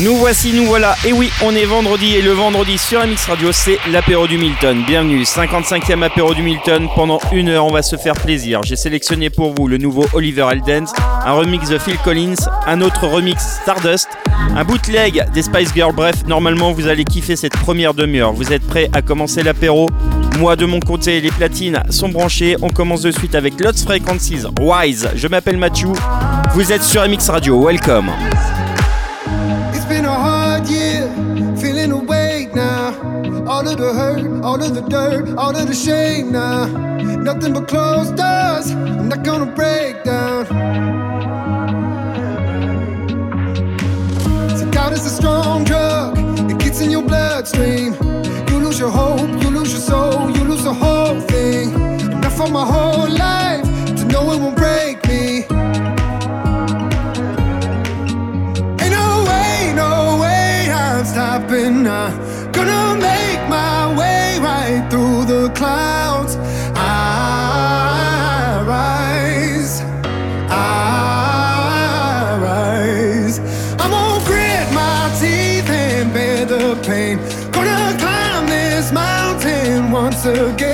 Nous voici, nous voilà. Et oui, on est vendredi et le vendredi sur MX Radio, c'est l'apéro du Milton. Bienvenue, 55e apéro du Milton. Pendant une heure, on va se faire plaisir. J'ai sélectionné pour vous le nouveau Oliver Eldens, un remix de Phil Collins, un autre remix Stardust, un bootleg des Spice Girls. Bref, normalement, vous allez kiffer cette première demi-heure. Vous êtes prêts à commencer l'apéro? Moi, de mon côté, les platines sont branchées. On commence de suite avec Lots Frequencies Wise. Je m'appelle Mathieu. Vous êtes sur MX Radio. Welcome. Of the hurt, all of the dirt, all of the shame now. Nothing but closed doors. I'm not gonna break down. So doubt is a strong drug. It gets in your bloodstream. You lose your hope, you lose your soul, you lose the whole thing. Enough for my whole life to know it won't break me. Ain't no way, no way I'm stopping now. Clouds. I rise, I rise. I'm gonna grit my teeth and bear the pain. Gonna climb this mountain once again.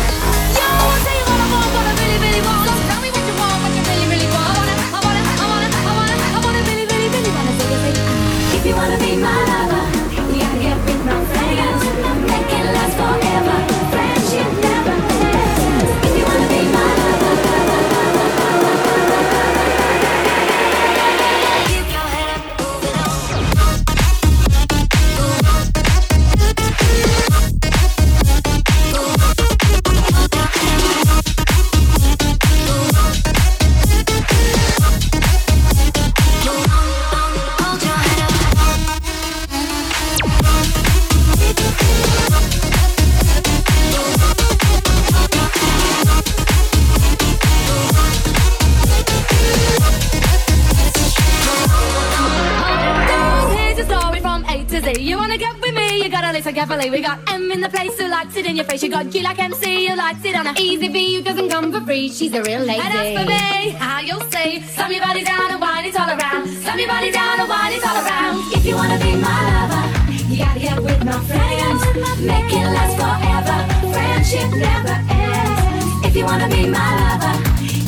It in your face. You got G like MC likes it on a easy V who doesn't come for free. She's a real lady. And as for me, how you'll see, slam your body down and wind it all around. Slam your body down and wind it all around. If you wanna be my lover, you gotta get with my friends. Make it last forever. Friendship never ends. If you wanna be my lover,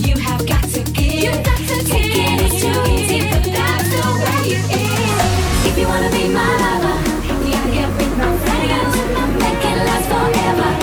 you have got to give. You've got to Taking is too easy, but that's the way it is. If you wanna be my lover, you gotta get with my friends. Make it last forever.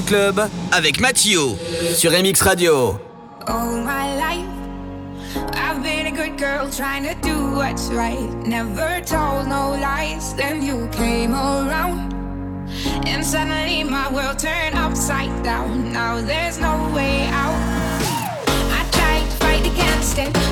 Club avec Mathieu sur MX Radio. All my life, I've been a good girl trying to do what's right. Never told no lies. Then you came around, and suddenly my world turned upside down. Now there's no way out. I tried to fight against it.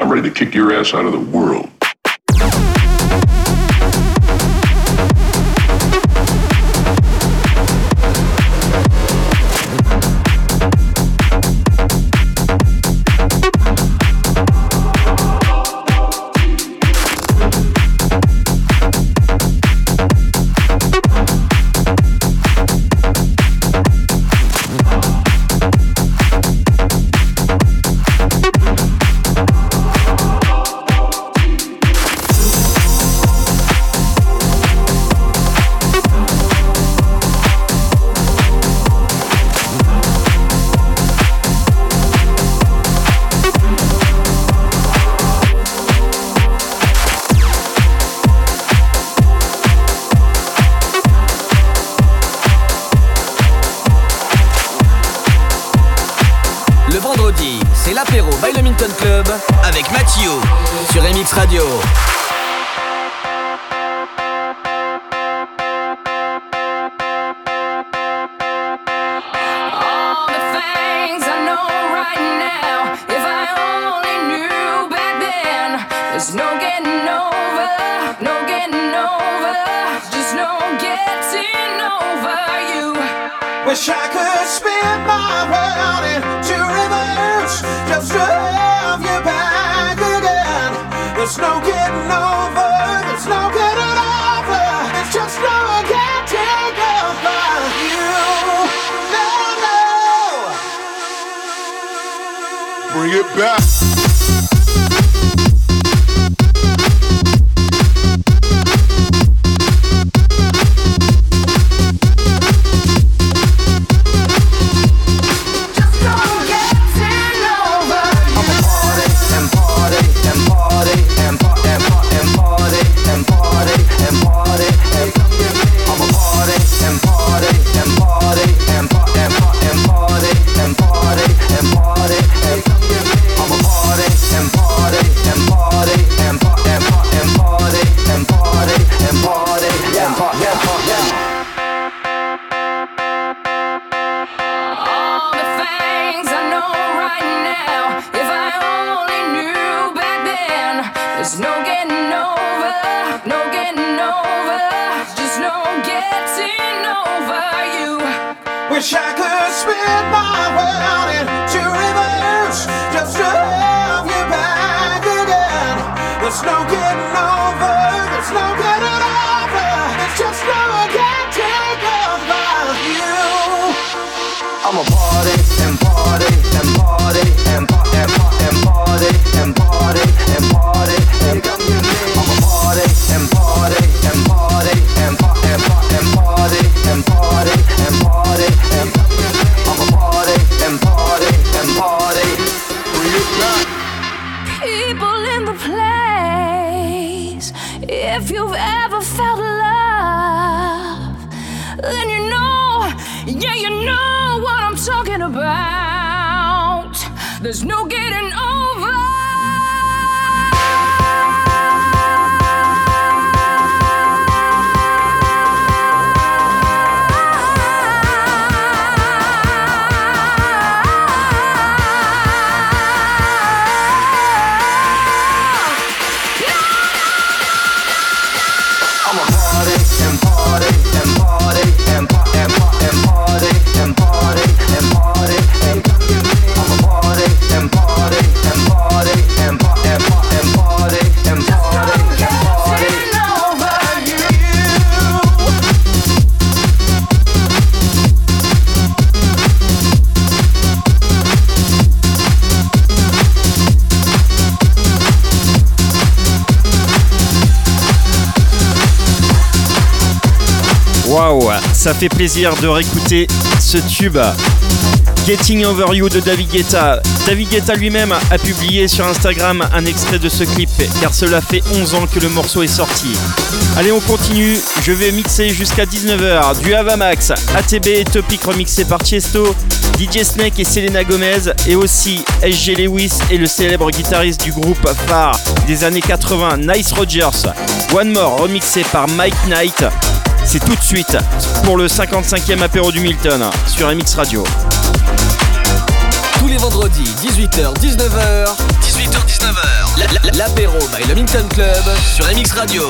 I'm ready to kick your ass out of the world. Waouh, ça fait plaisir de réécouter ce tube. Getting Over You de David Guetta. David Guetta lui-même a publié sur Instagram un extrait de ce clip car cela fait 11 ans que le morceau est sorti. Allez, on continue. Je vais mixer jusqu'à 19h du Havamax, ATB et Topic remixé par Tiesto, DJ Snake et Selena Gomez et aussi SG Lewis et le célèbre guitariste du groupe phare des années 80, Nice Rogers. One More remixé par Mike Knight. C'est tout de suite pour le 55e apéro du Milton sur MX Radio. Tous les vendredis, 18h-19h. 18h-19h. L'apéro by le Milton Club sur MX Radio.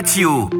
Matthew.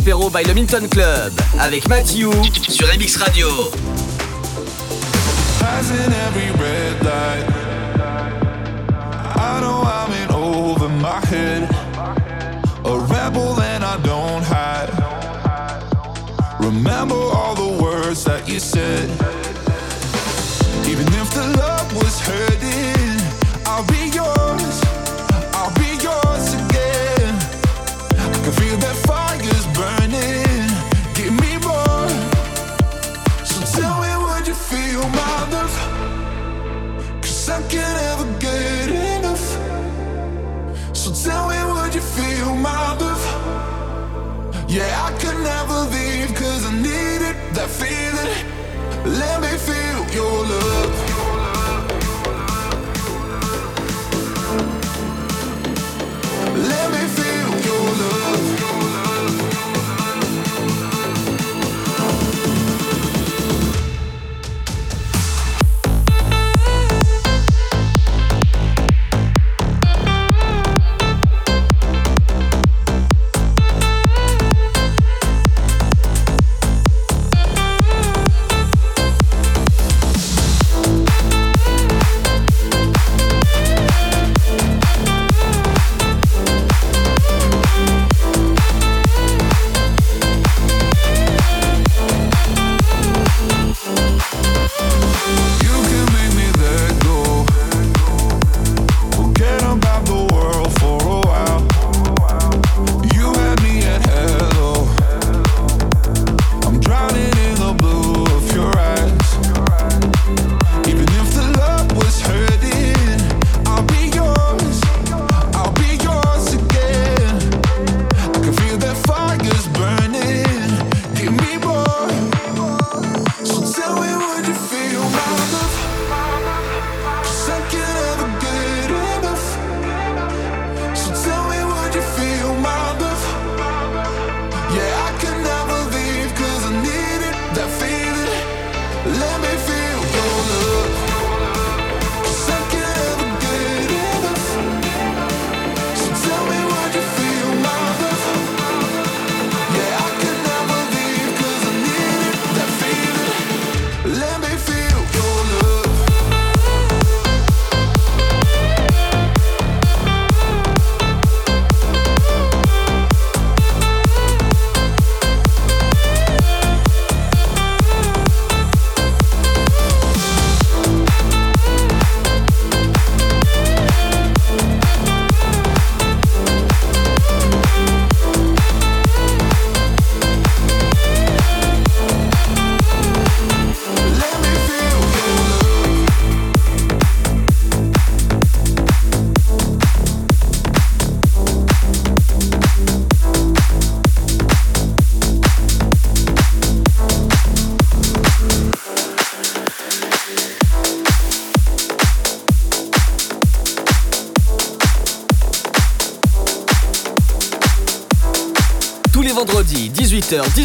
l'apéro by le Minton Club avec Mathieu sur MX Radio. Remember all the words that you said. feel my love Cause I can't ever get enough. So tell me would you feel my love Yeah I could never leave cause I needed that feeling. Let me feel your love.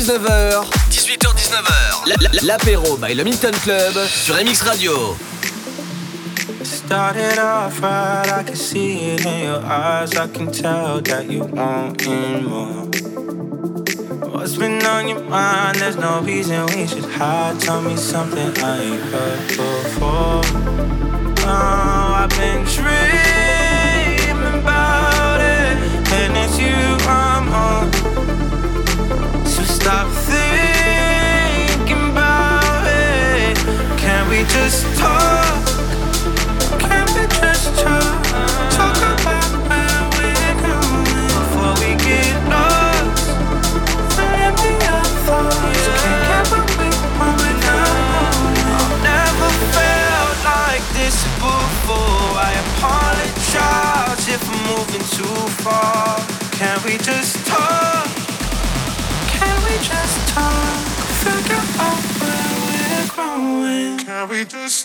18h-19h. 18h-19h. L'apéro by le Milton Club sur MX Radio. Started off right, I can see it in your eyes. I can tell that you want more. What's been on your mind? There's no reason we should hide. Tell me something I ain't heard before. Oh, I've been dreaming just talk? Can we just talk? Talk about where we're going before we get lost. Maybe I thought you can't I've never felt like this before. I apologize if I'm moving too far. Can we just talk? Now we just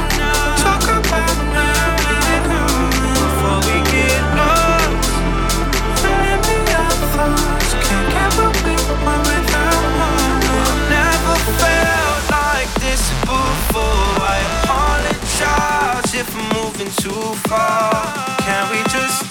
Too far. Can we just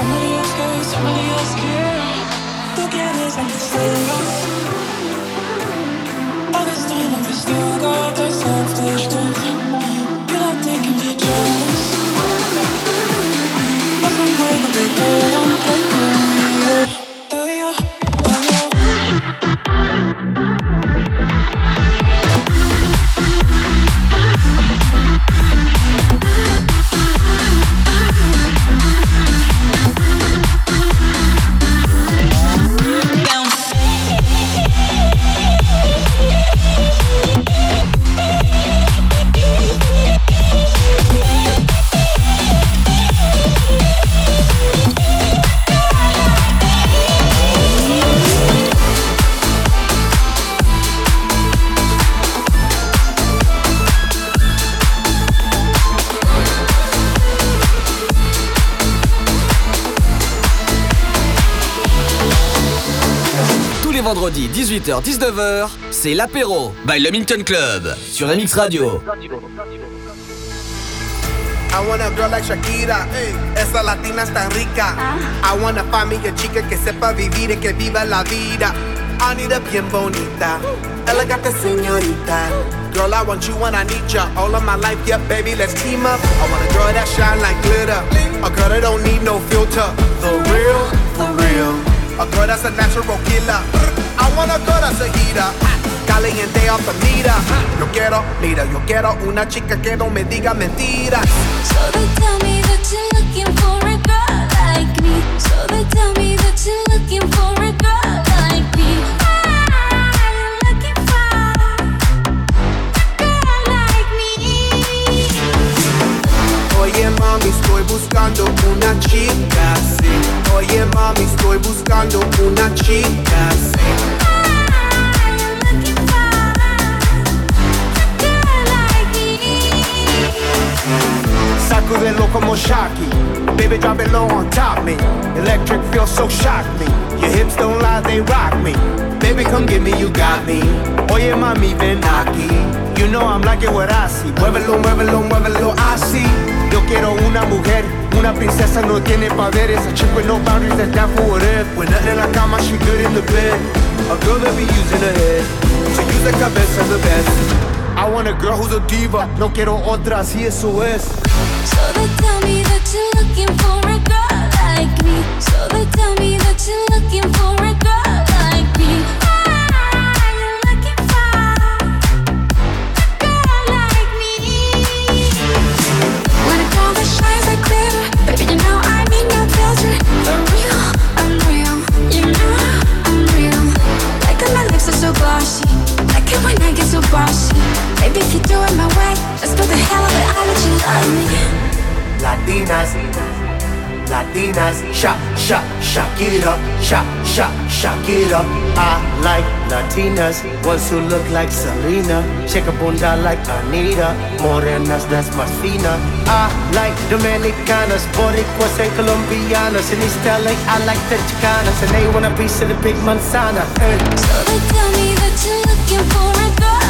Somebody else good, somebody else care. Look at us and it's us. All this time, I'm still got that selfish to 18h-19h, c'est l'apéro by Le Minton Club sur MX Radio. I want a girl like Shakira, esa latina es tan rica. I want a familia chica que sepa vivir y que viva la vida. I need a bien bonita, elegante señorita. Girl, I want you when I need ya. All of my life, yeah, baby, let's team up. I want a girl that shine like glitter, a girl that don't need no filter. The real, the real. A girl that's a natural killer. I want a girl that's a heater. Caliente the meter. Yo quiero, mira, yo quiero una chica que no me diga mentiras. So they tell me that you're looking for a girl like me. So they tell me that you're looking for a girl like me. You looking for a girl like me? Oye mami, estoy buscando una chica así. Oye mami, estoy buscando una chica así. Sacudelo como Shocky. Baby, drop it low on top me. Electric feels so shock me. Your hips don't lie, they rock me. Baby, come get me, you got me. Oye mami, ven aquí. You know I'm liking what I see. Muévelo, muévelo, muévelo, así. Yo quiero una mujer, una princesa no tiene poderes. A chick with no boundaries that's down for whatever. When nothing in la cama, she good in the bed. A girl that be using her head. To use the cabeza the best. I want a girl who's a diva. No quiero otra, así eso es. So they tell me that you're looking for a girl like me. So they tell me that you're looking for a girl like me. You looking for a girl like me? When a girl that shines like glitter, baby, you know I need no filter. For real, I'm real. You know I'm real. Like my lips are so glossy. Like it when I get so bossy. Baby, if you do it my way, let's do the hell of it. I'll let you love me. Latinas, Latinas, shak, shak, shak it up, shak, shak, shak it up. I like Latinas, ones who look like Selena, shake a bunda like Anita, morenas that's más fina. I like Dominicanas, Boricuas and Colombianas, in East LA I like the Chicanas, and they want a piece of the big manzana. eh. So they tell me that you're looking for a girl.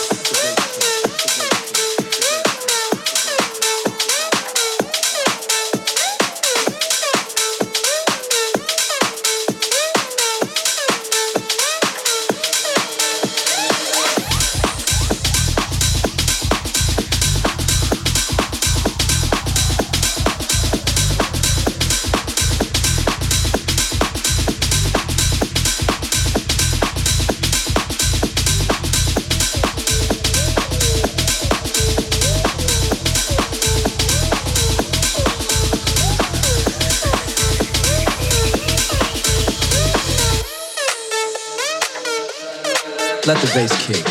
bass kick.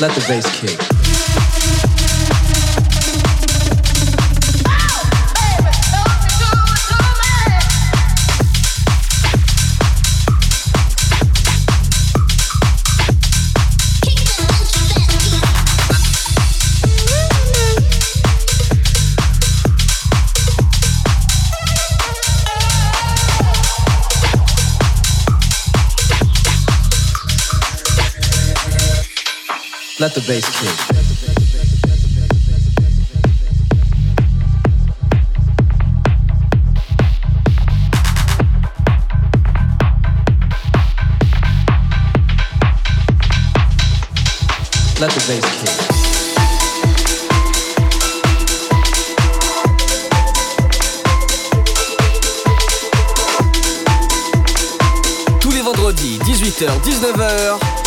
let the bass kick. Let the bass kick. Let the bass kick. 18h-19h,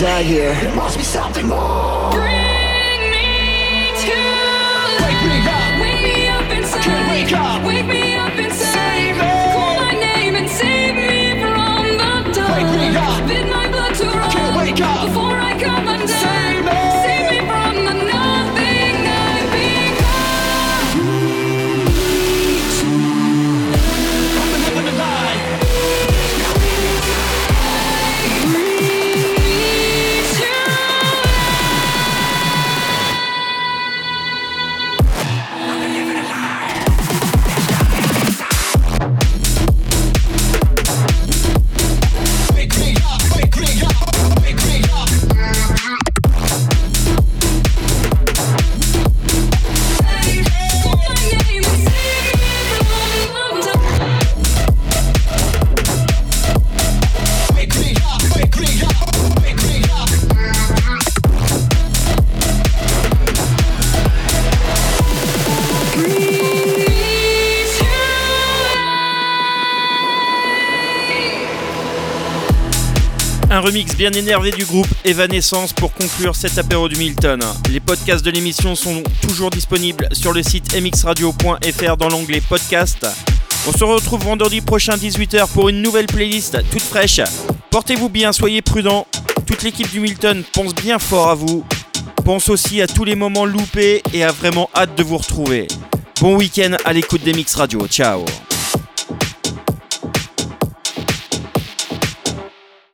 die here. There must be something more. Bien énervé du groupe Evanescence pour conclure cet apéro du Milton. Les podcasts de l'émission sont toujours disponibles sur le site mxradio.fr dans l'onglet podcast. On se retrouve vendredi prochain 18h pour une nouvelle playlist toute fraîche. Portez-vous bien, soyez prudents. Toute l'équipe du Milton pense bien fort à vous. Pense aussi à tous les moments loupés et a vraiment hâte de vous retrouver. Bon week-end à l'écoute des Mix Radio. Ciao